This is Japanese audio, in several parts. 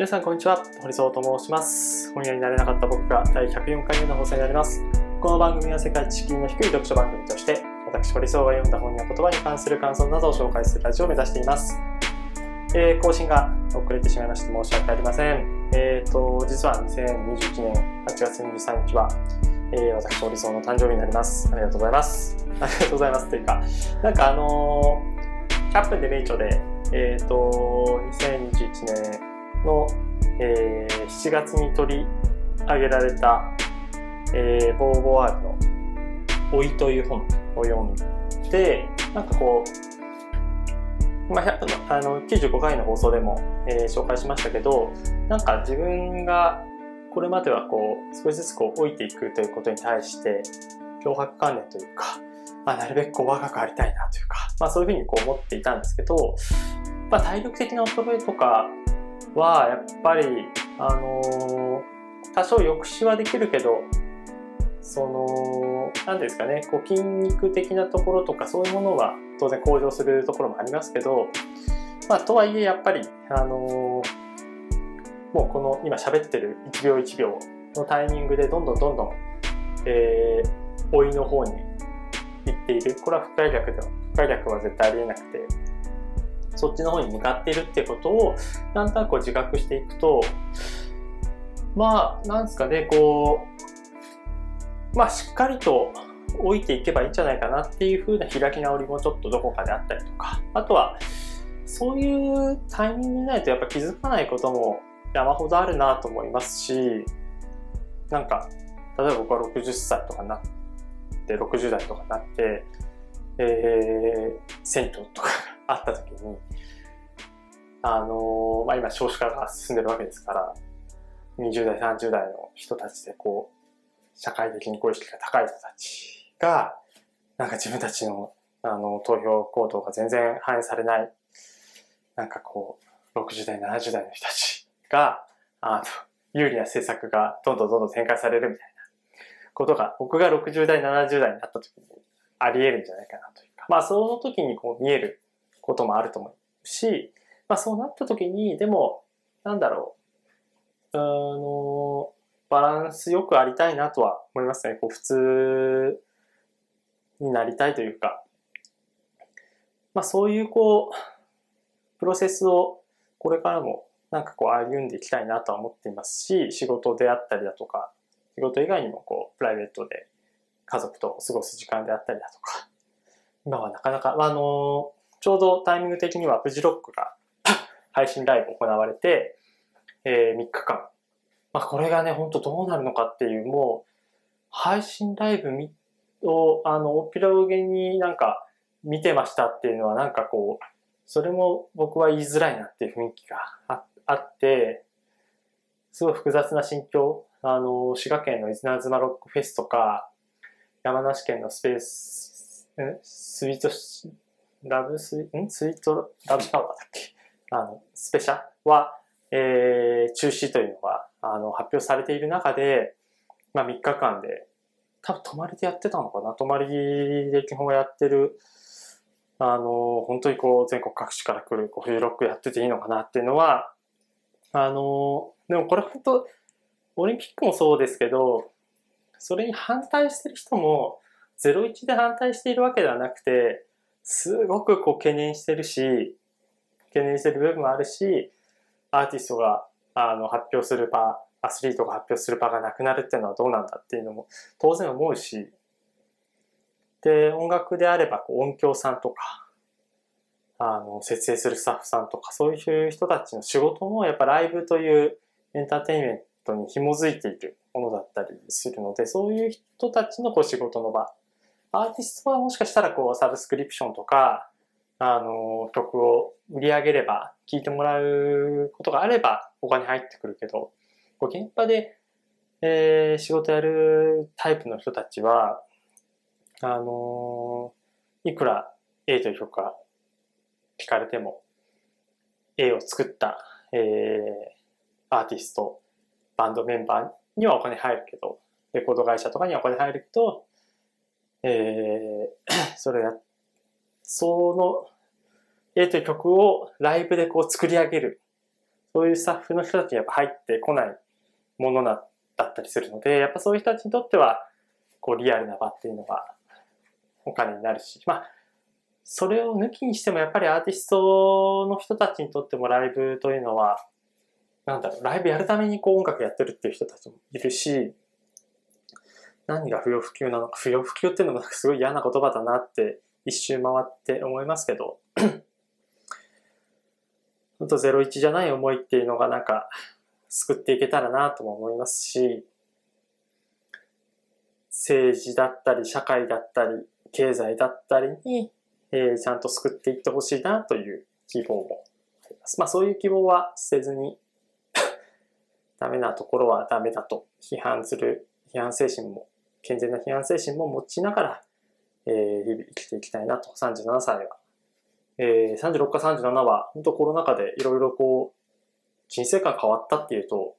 皆さんこんにちは。堀総と申します。本屋になれなかった僕が第104回目の放送になります。この番組は世界知識の低い読書番組として私堀総が読んだ本や言葉に関する感想などを紹介するラジオを目指しています、えー、更新が遅れてしまいまして申し訳ありません。えっ、ー、と実は2021年8月23日はえー、私、堀総の誕生日になります。ありがとうございます。ありがとうございます。というか、なんかあのー、100分で名著で、えっ、ー、と、2021年の、えー、7月に取り上げられた、えー、ボーボワールの「老い」という本。を読んでなんかこう、まあ、あの95回の放送でも、えー、紹介しましたけどなんか自分がこれまではこう少しずつこう老いていくということに対して脅迫観念というか、まあ、なるべくこう若くありたいなというか、まあ、そういうふうにこう思っていたんですけど、まあ、体力的な衰えとかはやっぱり、あのー、多少抑止はできるけどその何ですかねこう筋肉的なところとかそういうものは当然向上するところもありますけど、まあ、とはいえやっぱり、あのー、もうこの今喋ってる1秒1秒のタイミングでどんどんどんどん、えー、老いの方に行っている。これは不快逆では不快逆は絶対ありえなくて。そっちの方に向かってるってことをなんとなく自覚していくとまあなんですかねこうまあしっかりと置いていけばいいんじゃないかなっていう風な開き直りもちょっとどこかであったりとかあとはそういうタイミングにないとやっぱ気づかないことも山ほどあるなと思いますしなんか例えば僕は60歳とかなって60代とかなってえー、銭湯とかあった時に、あの、まあ、今少子化が進んでるわけですから、20代、30代の人たちでこう、社会的にご意識が高い人たちが、なんか自分たちの、あの、投票行動が全然反映されない、なんかこう、60代、70代の人たちが、あの、有利な政策がどんどんどんどん展開されるみたいなことが、僕が60代、70代になった時にあり得るんじゃないかなというか、まあその時にこう見えることもあると思うし、まあそうなった時に、でも、なんだろう、あの、バランスよくありたいなとは思いますね。こう普通になりたいというか、まあそういうこう、プロセスをこれからもなんかこう歩んでいきたいなとは思っていますし、仕事であったりだとか、仕事以外にもこう、プライベートで家族と過ごす時間であったりだとか、今はなかなか、あの、ちょうどタイミング的にはフジロックが 配信ライブ行われて、えー、3日間。まあ、これがね、ほんとどうなるのかっていう、もう、配信ライブを、あの、オピラウゲになんか見てましたっていうのはなんかこう、それも僕は言いづらいなっていう雰囲気があって、すごい複雑な心境。あの、滋賀県の伊豆なずまロックフェスとか、山梨県のスペース、スイートラブスイ、ん？スイートラブシャワーだっけ？あの、スペシャは、えー、中止というのが、あの、発表されている中で、まあ3日間で、多分泊まりでやってたのかな？泊まりで基本やってる、あの、本当にこう、全国各地から来る、こう、フジロックやってていいのかなっていうのは、あの、でもこれ本当、オリンピックもそうですけど、それに反対してる人も、01で反対しているわけではなくて、すごくこう懸念してるし、懸念してる部分もあるし、アーティストがあの発表する場、アスリートが発表する場がなくなるっていうのはどうなんだっていうのも当然思うし、で、音楽であればこう音響さんとか、あの、設営するスタッフさんとか、そういう人たちの仕事もやっぱライブというエンターテインメントに紐づいているものだったりするので、そういう人たちのこう仕事の場アーティストはもしかしたらこうサブスクリプションとか、あの、曲を売り上げれば、聴いてもらうことがあればお金入ってくるけど、こう現場で、えー、仕事やるタイプの人たちは、あのいくら A という曲が聞かれても、A を作った、えー、アーティスト、バンドメンバーにはお金入るけど、レコード会社とかにはお金入るけど、えー、それや、その、えという曲をライブでこう作り上げる。そういうスタッフの人たちにやっぱ入ってこないものだったりするので、やっぱそういう人たちにとっては、こうリアルな場っていうのがお金になるし、まあ、それを抜きにしてもやっぱりアーティストの人たちにとってもライブというのは、なんだろう、ライブやるためにこう音楽やってるっていう人たちもいるし、何が不要不急なのか、不要不急っていうのもすごい嫌な言葉だなって一周回って思いますけど、本当01じゃない思いっていうのがなんか救っていけたらなとも思いますし、政治だったり社会だったり経済だったりに、えー、ちゃんと救っていってほしいなという希望もあります。まあそういう希望は捨てずに ダメなところはダメだと批判する批判精神も健全な批判精神も持ちながら、えー、日々生きていきたいなと37歳はえー、36か37は、本当コロナ禍でいろいろこう、人生観変わったっていうと、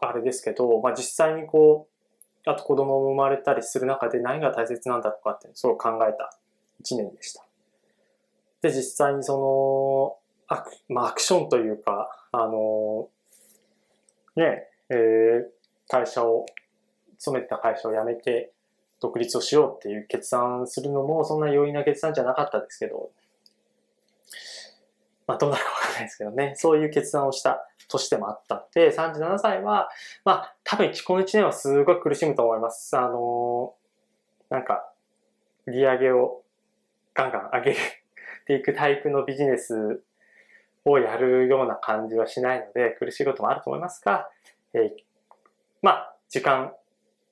あれですけど、まあ実際にこう、あと子供も生まれたりする中で何が大切なんだとかってすごい考えた一年でした。で、実際にその、アク,、まあ、アクションというか、あの、ね、えー、会社を、勤めてた会社を辞めて独立をしようっていう決断するのもそんな容易な決断じゃなかったですけど、まあどうなるかわかんないですけどね、そういう決断をした年でもあったので、37歳は、まあ多分この1年はすごい苦しむと思います。あのー、なんか、売り上げをガンガン上げていくタイプのビジネスをやるような感じはしないので、苦しいこともあると思いますが、えー、まあ、時間、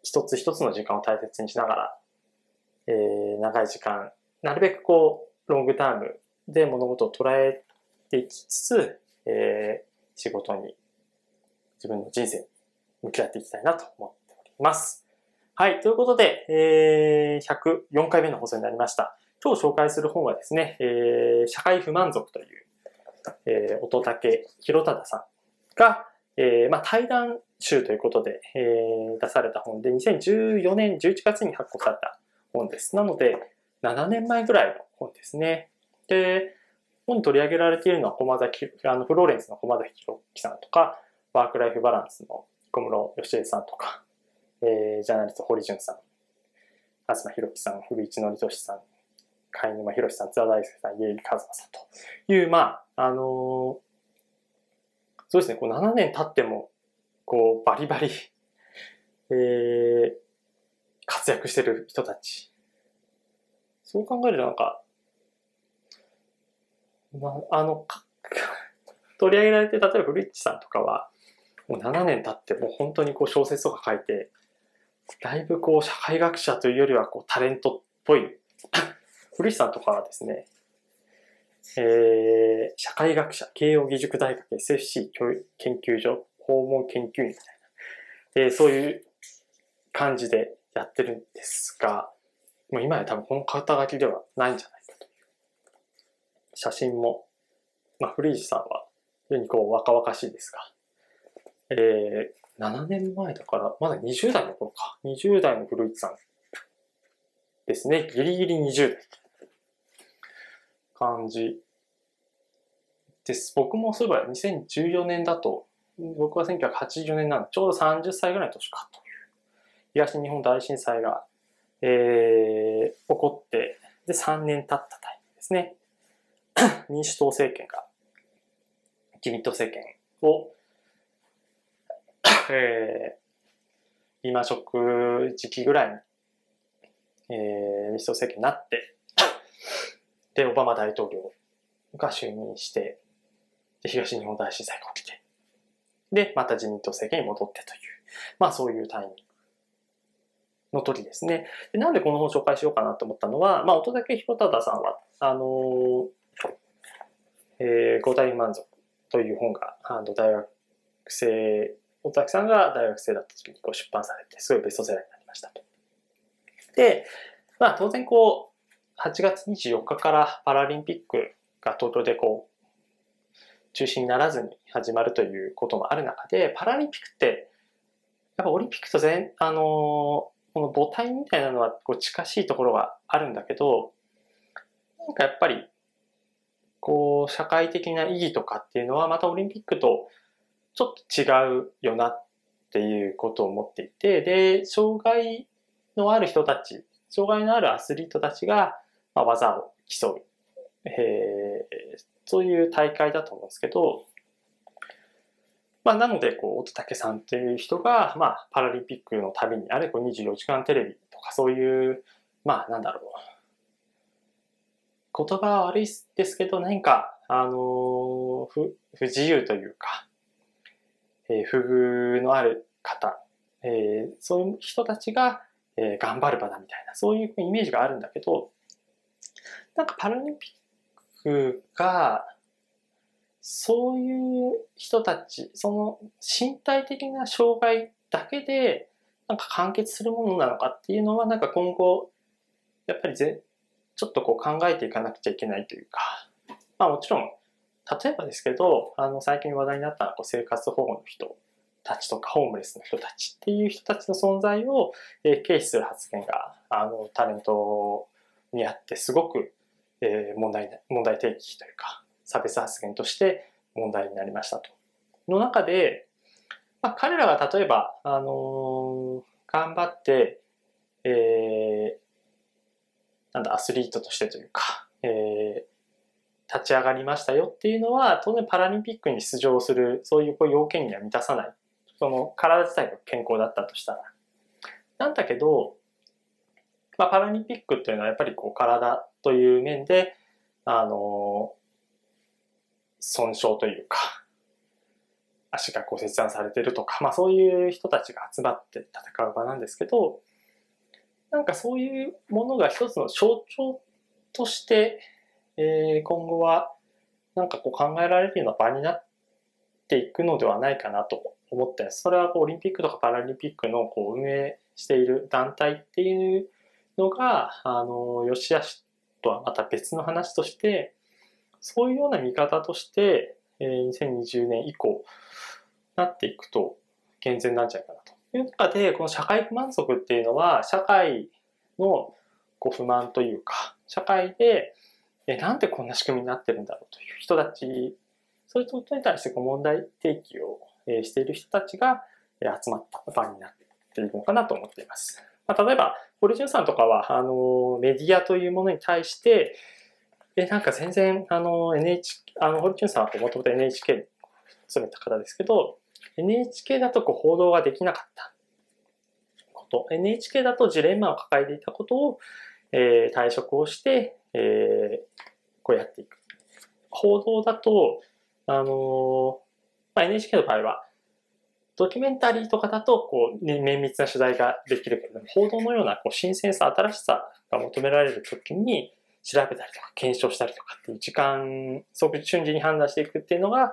一つ一つの時間を大切にしながら、えー、長い時間、なるべくこう、ロングタームで物事を捉えていきつつ、えー、仕事に、自分の人生に向き合っていきたいなと思っております。はい。ということで、えー、104回目の放送になりました。今日紹介する本はですね、えー、社会不満足という、えー、乙武博忠さんが、えー、まあ、対談集ということで、えー、出された本で、2014年11月に発行された本です。なので、7年前ぐらいの本ですね。で、本に取り上げられているのは駒崎、あの、フローレンスの駒崎弘樹さんとか、ワークライフバランスの小室義恵さんとか、えー、ジャーナリスト堀潤さん、東博樹さん、古市憲俊さん、貝沼博さん、津田大輔さん、家入和馬さんという、まあ、あのー、そうですね、こう7年経っても、こう、バリバリ、えー、活躍してる人たち。そう考えるとなんか、まあ、あの、取り上げられて、例えば古市さんとかは、もう7年経ってもう本当にこう小説とか書いて、だいぶこう社会学者というよりはこうタレントっぽい。古市さんとかはですね、えー、社会学者、慶応義塾大学 SFC 研究所訪問研究員みたいな、えー、そういう感じでやってるんですが、もう今や多分この肩書きではないんじゃないかという写真も、まあ、古市さんは非常にこう若々しいですが、えー、7年前だから、まだ20代の頃か。20代の古市さんですね。ギリギリ20代。感じです。僕もそういえば2014年だと、僕は1980年なんで、ちょうど30歳ぐらいの年かという。東日本大震災が、えー、起こって、で、3年経ったタイミングですね。民主党政権が、自民党政権を、えー、今職時期ぐらいに、えー、民主党政権になって、で、オバマ大統領が就任して、で、東日本大震災が起きて、で、また自民党政権に戻ってという、まあそういうタイミングの時ですね。でなんでこの本を紹介しようかなと思ったのは、まあ、乙武博忠さんは、あのー、えー、五大満足という本が、あの、大学生、大滝さんが大学生だった時にこう出版されて、すごいベストセラーになりましたと。で、まあ当然こう、8月24日からパラリンピックが東京でこう、中止にならずに始まるということもある中で、パラリンピックって、やっぱオリンピックと全、あのー、この母体みたいなのはこう近しいところがあるんだけど、なんかやっぱりこう、社会的な意義とかっていうのは、またオリンピックとちょっと違うよなっていうことを思っていて、で、障害のある人たち、障害のあるアスリートたちが、まあ、技を競う、えー、そういう大会だと思うんですけど、まあ、なので、こう、乙武さんっていう人が、まあ、パラリンピックのたびに、あるいは24時間テレビとか、そういう、まあ、なんだろう。言葉は悪いですけど、何か、あの不、不自由というか、えー、不遇のある方、えー、そういう人たちが、えー、頑張る場だみたいな、そういうイメージがあるんだけど、なんかパラリンピックが、そういう人たち、その身体的な障害だけで、なんか完結するものなのかっていうのは、なんか今後、やっぱりぜちょっとこう考えていかなくちゃいけないというか、まあもちろん、例えばですけど、あの最近話題になったこう生活保護の人たちとかホームレスの人たちっていう人たちの存在を、え、軽視する発言があのタレントにあってすごく、えー、問題問題提起というか差別発言として問題になりましたと。の中で、まあ、彼らが例えば、あの、頑張って、えー、なんだ、アスリートとしてというか、えー、立ち上がりましたよっていうのは、当然パラリンピックに出場する、そういう要件には満たさない。その体自体が健康だったとしたら。なんだけど、まあ、パラリンピックっていうのはやっぱりこう体という面で、あの損傷というか、足がこう切断されてるとか、まあそういう人たちが集まって戦う場なんですけど、なんかそういうものが一つの象徴として、えー、今後はなんかこう考えられるような場になっていくのではないかなと思って。それはこうオリンピックとかパラリンピックのこう運営している団体っていうのが、あの、よしあしとはまた別の話として、そういうような見方として、えー、2020年以降、なっていくと健全なんじゃないかなという中で、この社会不満足っていうのは、社会のこう不満というか、社会で、え、なんでこんな仕組みになってるんだろうという人たち、そういうことに対して問題提起をしている人たちが集まった場になっているのかなと思っています。まあ、例えば、堀潤さんとかは、あの、メディアというものに対して、え、なんか全然、あの、NHK、あの、堀潤さんはもともと NHK に勤めた方ですけど、NHK だとこう報道ができなかったこと、NHK だとジレンマを抱えていたことを、えー、退職をして、えー、こうやっていく。報道だと、あのー、まあ、NHK の場合は、ドキュメンタリーとかだと、こう、ね、綿密な取材ができるけども、報道のような、こう、新鮮さ、新しさが求められるときに、調べたりとか、検証したりとかっていう時間、即瞬時に判断していくっていうのが、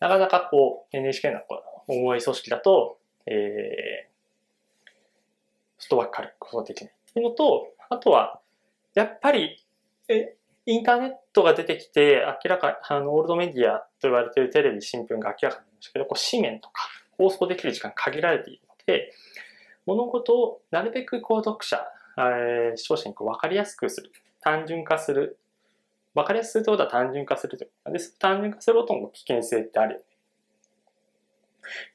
なかなかこう、NHK のこう重い組織だと、えー、フットワーク軽くことできないっていうのと、あとは、やっぱり、え、インターネットが出てきて、明らか、あの、オールドメディアと言われているテレビ、新聞が明らかになりましたけど、こう、紙面とか、放送できる時間限られているので、物事をなるべくこう、読者、えー、視聴者にこう分かりやすくする、単純化する分かりやすいということは単純化するということです。単純化することも危険性ってある。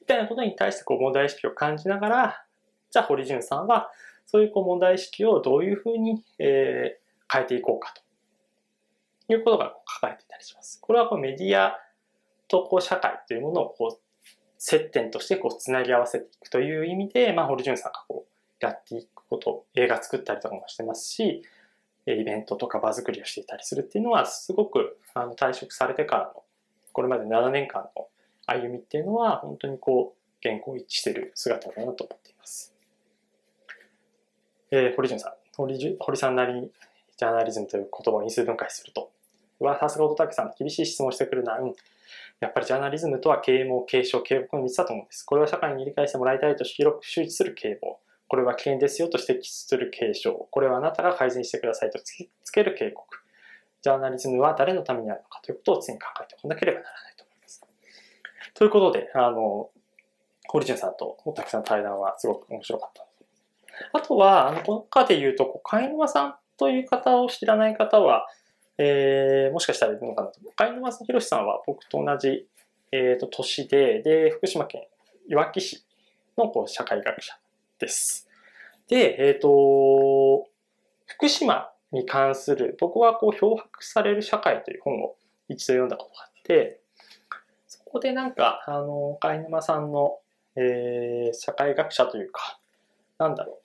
みたいなことに対してこう問題意識を感じながら、じゃあ堀潤さんはそういうこう問題意識をどういうふうに、えー、変えていこうかということが書かれていたりします。これはこうメディアとこう社会というものをこう接点としてこうつなぎ合わせていくという意味で、まあ、堀潤さんがこうやっていくこと、映画作ったりとかもしてますし、イベントとか場作りをしていたりするっていうのは、すごくあの退職されてからの、これまで7年間の歩みっていうのは、本当にこう、原稿一致してる姿だなと思っています。えー、堀潤さん。堀堀さんなりにジャーナリズムという言葉を因数分解すると。うわ、さすが乙武さん、厳しい質問してくるな。うん。やっぱりジャーナリズムとは啓蒙、継承、警告の3つだと思うんです。これは社会に理解してもらいたいと広く周知する啓蒙。これは危険ですよと指摘する警鐘。これはあなたが改善してくださいと突きつける警告。ジャーナリズムは誰のためにあるのかということを常に考えておかなければならないと思います。ということで、あの、堀潤さんとたくさん対談はすごく面白かったあとは、あの、この中で言うと、貝沼さんという方を知らない方は、えー、もしかしたらいるのかなと。貝沼博さんは僕と同じ、えー、と、都市で、で、福島県いわき市のこう社会学者です。で、えっ、ー、と、福島に関する、僕はこう、漂白される社会という本を一度読んだことがあって、そこでなんか、あの、貝沼さんの、えー、社会学者というか、なんだろう、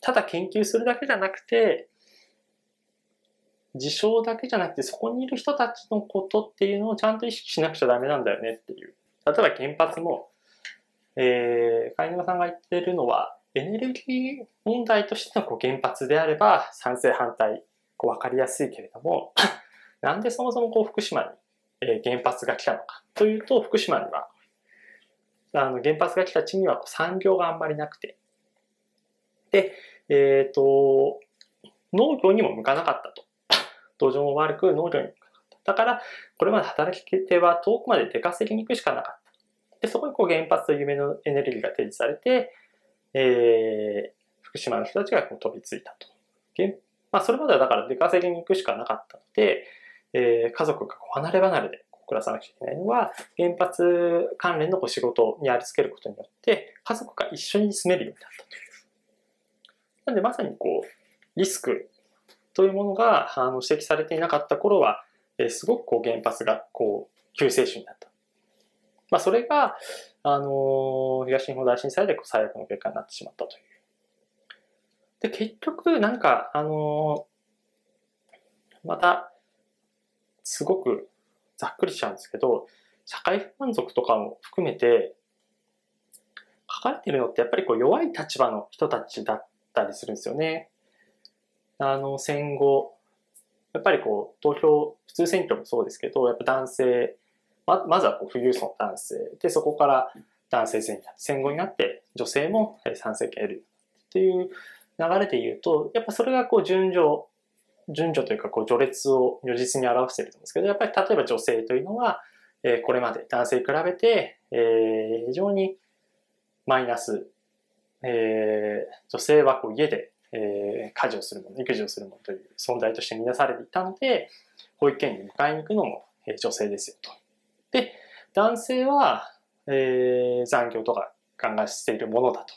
ただ研究するだけじゃなくて、事象だけじゃなくて、そこにいる人たちのことっていうのをちゃんと意識しなくちゃダメなんだよねっていう。例えば原発も、えー、貝沼さんが言ってるのは、エネルギー問題としてのこう原発であれば賛成反対こう分かりやすいけれども、なんでそもそもこう福島に、えー、原発が来たのかというと、福島にはあの原発が来た地には産業があんまりなくて、で、えっ、ー、と、農業にも向かなかったと。土壌も悪く農業に。だから、これまで働き手は遠くまで出稼ぎに行くしかなかった。で、そこにこう原発と夢のエネルギーが提示されて、えー、福島の人たちがこう飛びついたと。まあ、それまではだから出稼ぎに行くしかなかったので、えー、家族が離れ離れで暮らさなくちゃいけないのは、原発関連のこう仕事にありつけることによって、家族が一緒に住めるようになったと。なんでまさにこう、リスクというものがあの指摘されていなかった頃は、えー、すごくこう原発がこう救世主になった。まあ、それが、あの東日本大震災で最悪の結果になってしまったという。で、結局、なんか、あのまた、すごくざっくりしちゃうんですけど、社会不満足とかも含めて、書かれてるのってやっぱりこう弱い立場の人たちだったりするんですよね。あの、戦後、やっぱりこう、投票、普通選挙もそうですけど、やっぱ男性、ままずはこう富裕層の男性、で、そこから男性戦戦後になって女性も参政権を得るっていう流れで言うと、やっぱそれがこう順序、順序というかこう序列を如実に表しているんですけど、やっぱり例えば女性というのは、えこれまで男性に比べて、え非常にマイナス、え女性はこう家で、え家事をするもの、育児をするものという存在として見なされていたので、保育園に迎えに行くのも女性ですよと。で、男性は、えー、残業とか考えしているものだと。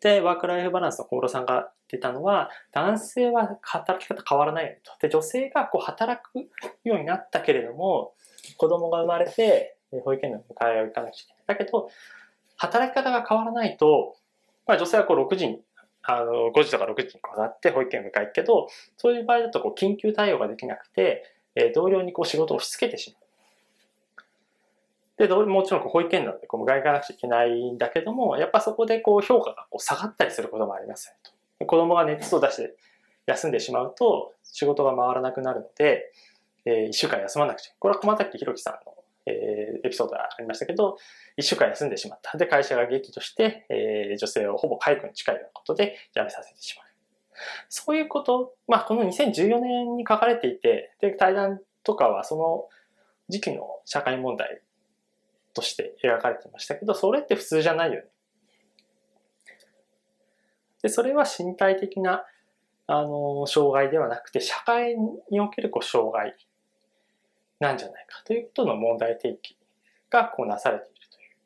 で、ワークライフバランスの小室さんが出たのは、男性は働き方変わらないよと。で、女性がこう働くようになったけれども、子供が生まれて、保育園の迎えを行かなきゃいけない。だけど、働き方が変わらないと、まあ、女性はこう6時に、あの、5時とか6時にこうなって保育園を迎え行くけど、そういう場合だとこう緊急対応ができなくて、え同僚にこう仕事を押し付けてしまう。で、もちろん保育園なのでこう迎え行かなくちゃいけないんだけども、やっぱそこでこう評価がこう下がったりすることもありますよと。子供が熱を出して休んでしまうと仕事が回らなくなるので、えー、1週間休まなくちゃ。これは駒崎弘樹さんの、えー、エピソードがありましたけど、1週間休んでしまった。で、会社が激怒して、えー、女性をほぼ解雇に近いようなことで辞めさせてしまう。そういうこと、まあ、この2014年に書かれていて、で、対談とかはその時期の社会問題として描かれてましたけど、それって普通じゃないよね。で、それは身体的な、あの、障害ではなくて、社会におけるこう障害なんじゃないかということの問題提起がこうなされているという。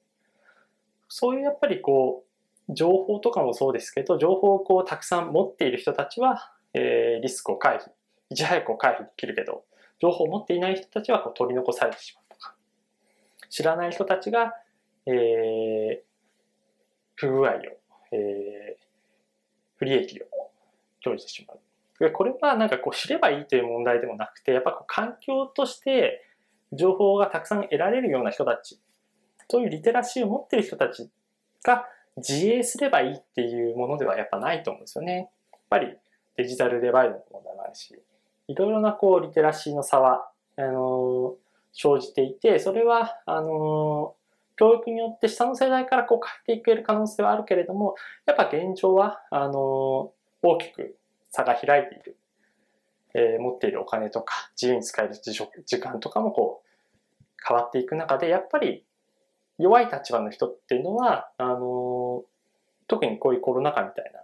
そういうやっぱりこう、情報とかもそうですけど、情報をこうたくさん持っている人たちは、えー、リスクを回避、いち早く回避できるけど、情報を持っていない人たちはこう取り残されてしまうとか。知らない人たちが、えー、不具合を、えー、不利益を生じてしまう。これはなんかこう知ればいいという問題でもなくて、やっぱこう環境として情報がたくさん得られるような人たち、そういうリテラシーを持っている人たちが自衛すればいいっていうものではやっぱないと思うんですよね。やっぱりデジタルデバイドの問題もあるし、いろいろなこうリテラシーの差は、あの生じていて、それは、あの、教育によって下の世代からこう変えていける可能性はあるけれども、やっぱ現状は、あの、大きく差が開いている。えー、持っているお金とか、自由に使える時間とかもこう、変わっていく中で、やっぱり弱い立場の人っていうのは、あの、特にこういうコロナ禍みたいな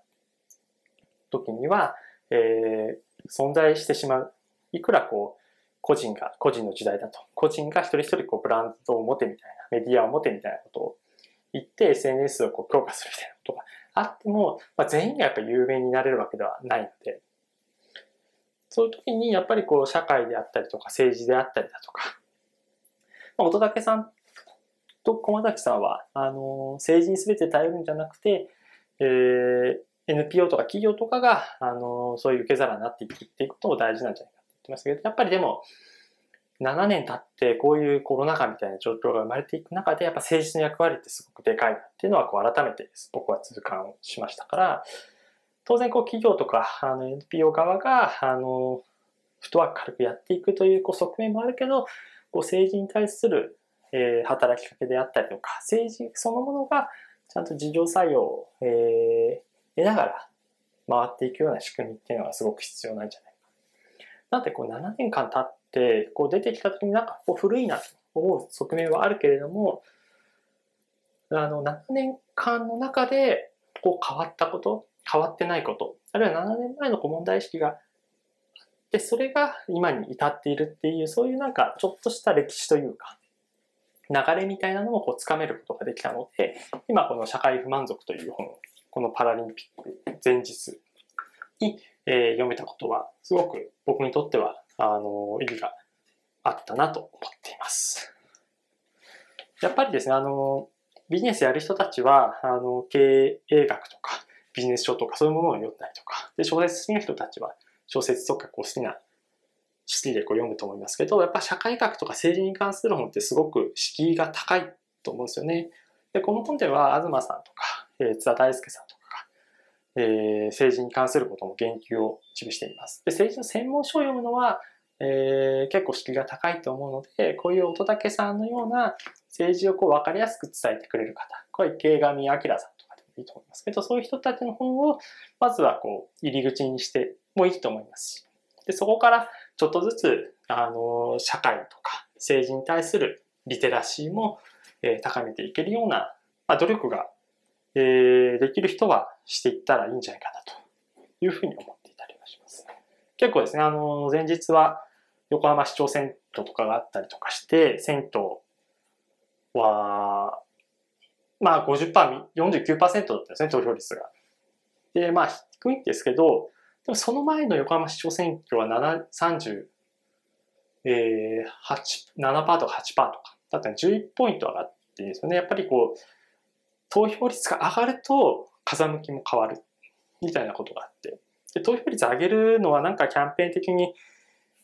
時には、えー、存在してしまう。いくらこう、個人が、個人の時代だと。個人が一人一人こうブランドを持てみたいな、メディアを持てみたいなことを言って SNS をこう強化するみたいなことがあっても、まあ、全員がやっぱ有名になれるわけではないので、そういう時にやっぱりこう社会であったりとか政治であったりだとか、まあ、乙武さんと駒崎さんは、あの、政治に全て頼るんじゃなくて、えー、NPO とか企業とかが、あの、そういう受け皿になっていくっていうことも大事なんじゃないかって言ってますけど、やっぱりでも、7年経ってこういうコロナ禍みたいな状況が生まれていく中で、やっぱ政治の役割ってすごくでかいなっていうのはこう改めて僕は痛感しましたから、当然こう企業とかあの NPO 側が、あの、フットワーク軽くやっていくというこう側面もあるけど、こう政治に対する、えー、働きかけであったりとか、政治そのものがちゃんと自浄作用を、え、得ながら回っていくような仕組みっていうのがすごく必要なんじゃないか。なんでこう7年間経っ、こう出てきた時になんかこう古いなと思う側面はあるけれども、あの7年間の中でこう変わったこと、変わってないこと、あるいは7年前のこう問題意識があって、それが今に至っているっていう、そういうなんかちょっとした歴史というか、流れみたいなのもこうつかめることができたので、今この社会不満足という本このパラリンピック前日に、えー、読めたことは、すごく僕にとっては、あの、意義があったなと思っています。やっぱりですね、あの、ビジネスやる人たちは、あの、経営学とか、ビジネス書とかそういうものを読んだりとか、で、小説好きな人たちは、小説とかこう好きな好きでこう読むと思いますけど、やっぱ社会学とか政治に関する本ってすごく敷居が高いと思うんですよね。で、この本では、東さんとか、え津田大介さんと、え、政治に関することも言及を一部しています。で政治の専門書を読むのは、えー、結構敷居が高いと思うので、こういう乙武さんのような政治をこう分かりやすく伝えてくれる方、これ池上彰さんとかでもいいと思いますけど、そういう人たちの本をまずはこう入り口にしてもいいと思いますし、でそこからちょっとずつ、あの社会とか政治に対するリテラシーも、えー、高めていけるような、まあ、努力がえー、できる人はしていったらいいんじゃないかなというふうに思っていたりはします。結構ですね、あの、前日は横浜市長選挙とかがあったりとかして、選挙は、まあ50%、49%だったんですね、投票率が。で、まあ低いんですけど、でもその前の横浜市長選挙は7 30、えー、8、7%とか8%とか、だったら11ポイント上がっていいですよね。やっぱりこう、投票率が上がると風向きも変わるみたいなことがあって。で投票率上げるのはなんかキャンペーン的に、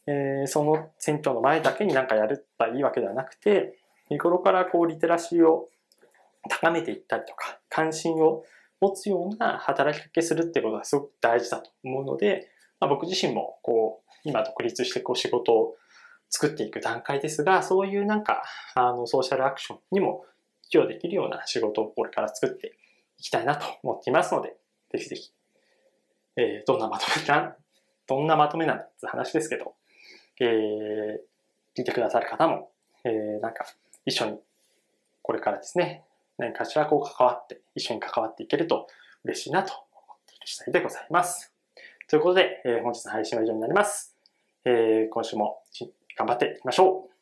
えー、その選挙の前だけになんかやるばいいわけではなくて日頃からこうリテラシーを高めていったりとか関心を持つような働きかけするってことがすごく大事だと思うので、まあ、僕自身もこう今独立してこう仕事を作っていく段階ですがそういうなんかあのソーシャルアクションにも寄与できるような仕事をこれから作っていきたいなと思っていますので、ぜひぜひ、えー、どんなまとめなん、どんなまとめなんだって話ですけど、えー、聞いてくださる方も、えー、なんか一緒にこれからですね、何かしらこう関わって、一緒に関わっていけると嬉しいなと思っている次第でございます。ということで、えー、本日の配信は以上になります。えー、今週も頑張っていきましょう。